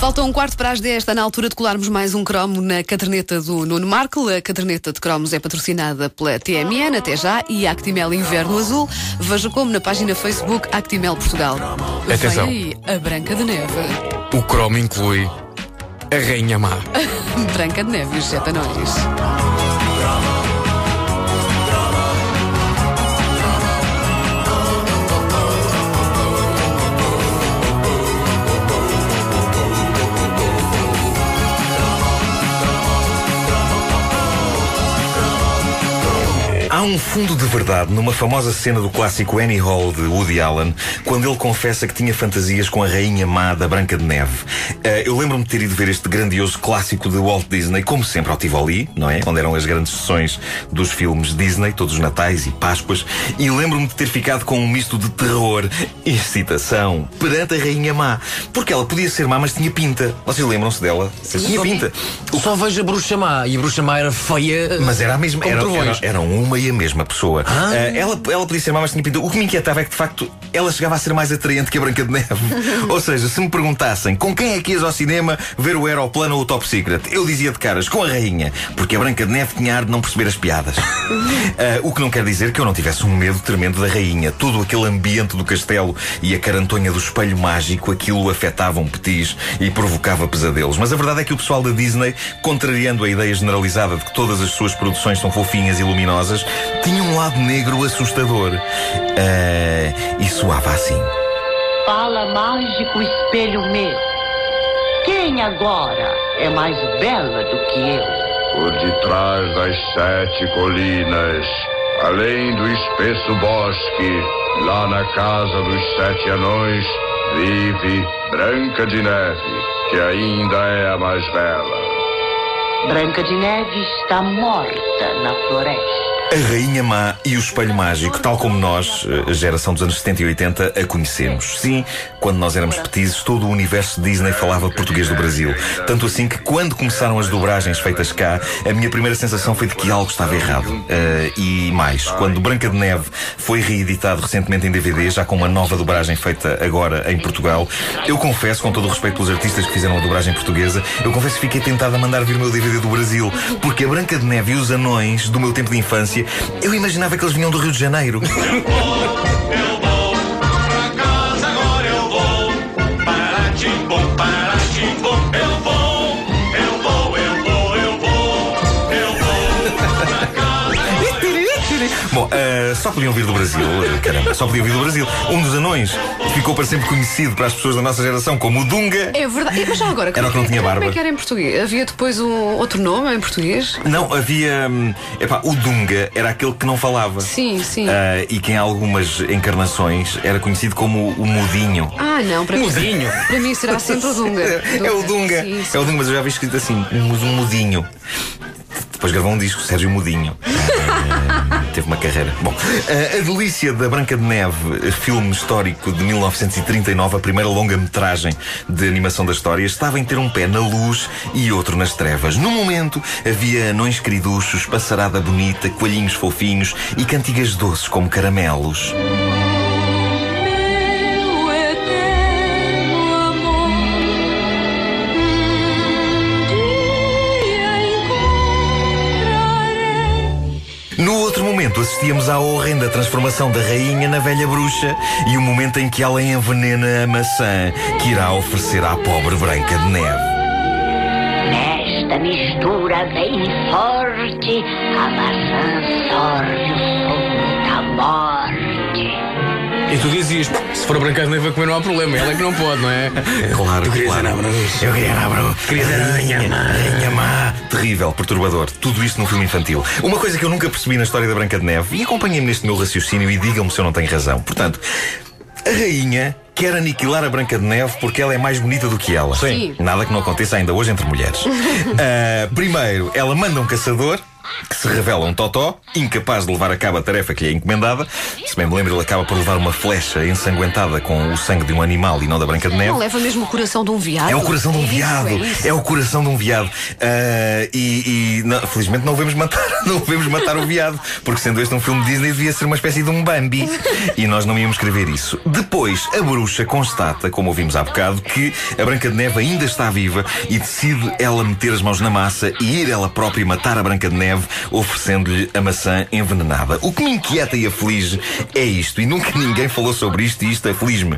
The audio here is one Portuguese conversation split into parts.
Falta um quarto para as 10, está na altura de colarmos mais um cromo na caderneta do Nuno Marco. A caderneta de cromos é patrocinada pela TMN, até já, e Actimel Inverno Azul. Veja como na página Facebook Actimel Portugal. Atenção. Vem aí, a Branca de Neve. O cromo inclui a Rainha Má. Branca de Neve e os Sete Anões. Há um fundo de verdade numa famosa cena do clássico Annie Hall de Woody Allen, quando ele confessa que tinha fantasias com a rainha má da Branca de Neve. Eh, eu lembro-me de ter ido ver este grandioso clássico de Walt Disney, como sempre ao Tivoli, não é? Onde eram as grandes sessões dos filmes Disney, todos os Natais e Páscoas, e lembro-me de ter ficado com um misto de terror e excitação perante a rainha má. Porque ela podia ser má, mas tinha pinta. Vocês lembram-se dela? Tinha pinta. Só vejo a bruxa má e a bruxa má era feia. Mas era a mesma, era, era- eram uma e a mesma pessoa. Ah. Eh, ela, ela podia ser má, mas tinha pinta. O que me inquietava é que, de facto, ela chegava a ser mais atraente que a Branca de Neve. ou seja, se me perguntassem com quem é que ias ao cinema ver o Aeroplano ou o Top Secret, eu dizia de caras com a rainha, porque a Branca de Neve tinha ar de não perceber as piadas. Eh, o que não quer dizer que eu não tivesse um medo tremendo da rainha. Todo aquele ambiente do castelo e a carantonha do espelho mágico, aquilo afetava um petis e provocava pesadelos. Mas a verdade é que o pessoal da Disney, contrariando a ideia generalizada de que todas as suas produções são fofinhas e luminosas, tinha um lado negro assustador. Eh, e soava assim. Fala, mágico espelho meu. Quem agora é mais bela do que eu? Por detrás das sete colinas, além do espesso bosque, lá na casa dos sete anões, vive Branca de Neve, que ainda é a mais bela. Branca de Neve está morta na floresta. A Rainha Má e o Espelho Mágico, tal como nós, a geração dos anos 70 e 80, a conhecemos. Sim, quando nós éramos petizes, todo o universo Disney falava português do Brasil. Tanto assim que, quando começaram as dobragens feitas cá, a minha primeira sensação foi de que algo estava errado. Eh, e mais, quando Branca de Neve foi reeditado recentemente em DVD, já com uma nova dobragem feita agora em Portugal, eu confesso, com todo o respeito pelos artistas que fizeram a dobragem portuguesa, eu confesso que fiquei tentado a mandar vir o meu DVD do Brasil, porque a Branca de Neve e os anões do meu tempo de infância, eu imaginava que eles vinham do Rio de Janeiro. Eh, só podiam vir do Brasil, eh, caramba, só podiam vir do Brasil. Um dos anões ficou para sempre conhecido para as pessoas da nossa geração como o Dunga. É verdade. Mas já agora, como, Era o que não é tinha como barba. é que era em português? Havia depois um outro nome em português? Não, havia. hum, Epá, o Dunga era aquele que não falava. Sim, sim. Ah, e que em algumas encarnações era conhecido como o Mudinho. Ah, não, para mim. Mudinho. Para mim será sempre o Dunga. É o Dunga. Sim, sim. É o Dunga, mas eu já vi escrito assim: um, um Mudinho. Depois gravou um disco, Sérgio Mudinho. Teve uma carreira. Bom, ah, A Delícia da Branca de Neve, filme histórico de 1939, a primeira longa-metragem de animação da história, estava em ter um pé na luz e outro nas trevas. No momento, havia anões queriduchos, passarada bonita, coelhinhos fofinhos e cantigas doces como caramelos. Momento, assistíamos à horrenda transformação da rainha na velha bruxa e o momento em que ela envenena a maçã que irá oferecer à pobre Branca de Neve. Nesta mistura bem forte, a maçã sorve o som da morte. E tu dizias, se for a Branca de Neve a comer não há problema, ela é que não pode, não é? Claro, Tu querias claro. ser a Bruxa. Eu queria a Bruxa. Queria ser a rainha má. Rainha má. Terrível, perturbador. Tudo isto num filme infantil. Uma coisa que eu nunca percebi na história da Branca de Neve, e acompanhem-me neste meu raciocínio e digam-me se eu não tenho razão. Portanto, a rainha quer aniquilar a Branca de Neve porque ela é mais bonita do que ela. Sim. Nada que não aconteça ainda hoje entre mulheres. Ah, primeiro, ela manda um caçador que se revela um totó, incapaz de levar a cabo a tarefa que lhe é encomendada. Se bem me lembro, ele acaba por levar uma flecha ensanguentada com o sangue de um animal e não da Branca de Neve. Não leva mesmo o coração de um viado. É o coração de um É viado. é isso. É o coração de um viado. Ah, e, e, não, felizmente não o vemos matar, não o vemos matar o viado, porque sendo este um filme de Disney devia ser uma espécie de um Bambi. E nós não íamos escrever isso. Depois, a bruxa constata, como ouvimos há bocado, que a Branca de Neve ainda está viva e decide ela meter as mãos na massa e ir ela própria matar a Branca de Neve, oferecendo-lhe a maçã envenenada. O que me inquieta e aflige é isto, e nunca ninguém falou sobre isto, e isto aflige-me.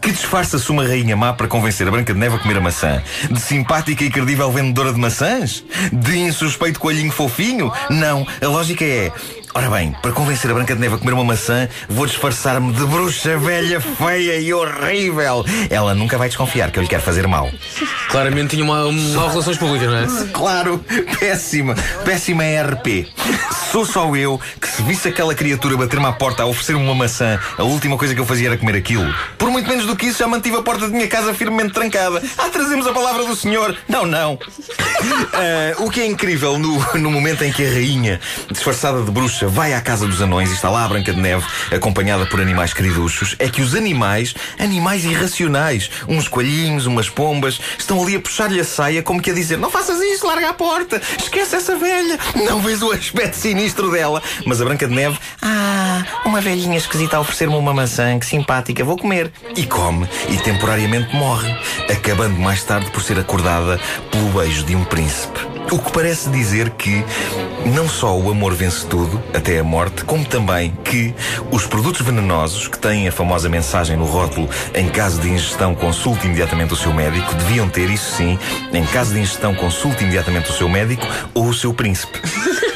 Que disfarça-se uma rainha má para convencer a Branca de Neve a comer a maçã? De simpática e credível vendedora de maçãs? De insuspeito coelhinho fofinho? Não, a lógica é. Ora bem, para convencer a Branca de Neve a comer uma maçã, vou disfarçar-me de bruxa velha, feia e horrível. Ela nunca vai desconfiar que eu lhe quero fazer mal. Claramente tinha uma, uma relações públicas, não é? Claro, péssima, péssima RP. Sou só eu que, se visse aquela criatura bater-me à porta a oferecer-me uma maçã, a última coisa que eu fazia era comer aquilo. Por muito menos do que isso, já mantive a porta da minha casa firmemente trancada. Ah, trazemos a palavra do Senhor. Não, não. Ah, o que é incrível no, no momento em que a rainha, disfarçada de bruxa, vai à casa dos anões e está lá a Branca de Neve, acompanhada por animais queriduchos, é que os animais, animais irracionais, uns coelhinhos, umas pombas, estão ali a puxar-lhe a saia como que a dizer: Não faças isso, larga a porta, esquece essa velha. Não vês o aspecto sinistro dela. Mas a Branca de Neve, ah, uma velhinha esquisita a oferecer-me uma maçã, que simpática, vou comer. E come, e temporariamente morre, acabando mais tarde por ser acordada pelo beijo de um príncipe. O que parece dizer que não só o amor vence tudo, até a morte, como também que os produtos venenosos, que têm a famosa mensagem no rótulo em caso de ingestão consulte imediatamente o seu médico, deviam ter, isso sim, em caso de ingestão consulte imediatamente o seu médico ou o seu príncipe.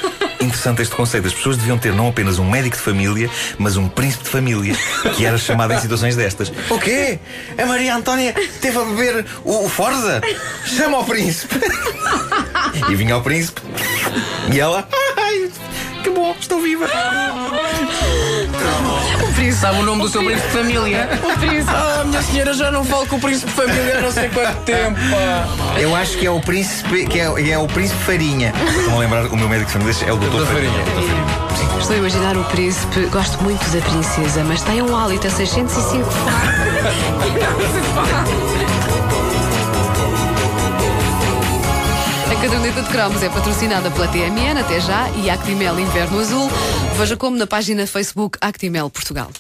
Interessante este conceito. As pessoas deviam ter não apenas um médico de família, mas um príncipe de família, que era chamado em situações destas. O quê? A Maria Antónia teve a beber o, Forza? Chama o príncipe. E vinha o príncipe. E ela. Ai, que bom, estou viva. Sabe o nome do seu príncipe de família? O príncipe. Ah, minha senhora já não falo com o príncipe de família há não sei quanto tempo, pá. Eu acho que é o príncipe, que é, é o príncipe Farinha. Estão a lembrar, o meu médico de família é o doutor Doutor Farinha. Farinha. Estou a imaginar o príncipe. Gosto muito da princesa, mas tem um hálito a 605 A caderneta de cromos é patrocinada pela TMN até já e Actimel Inverno Azul. Veja como na página Facebook Actimel Portugal.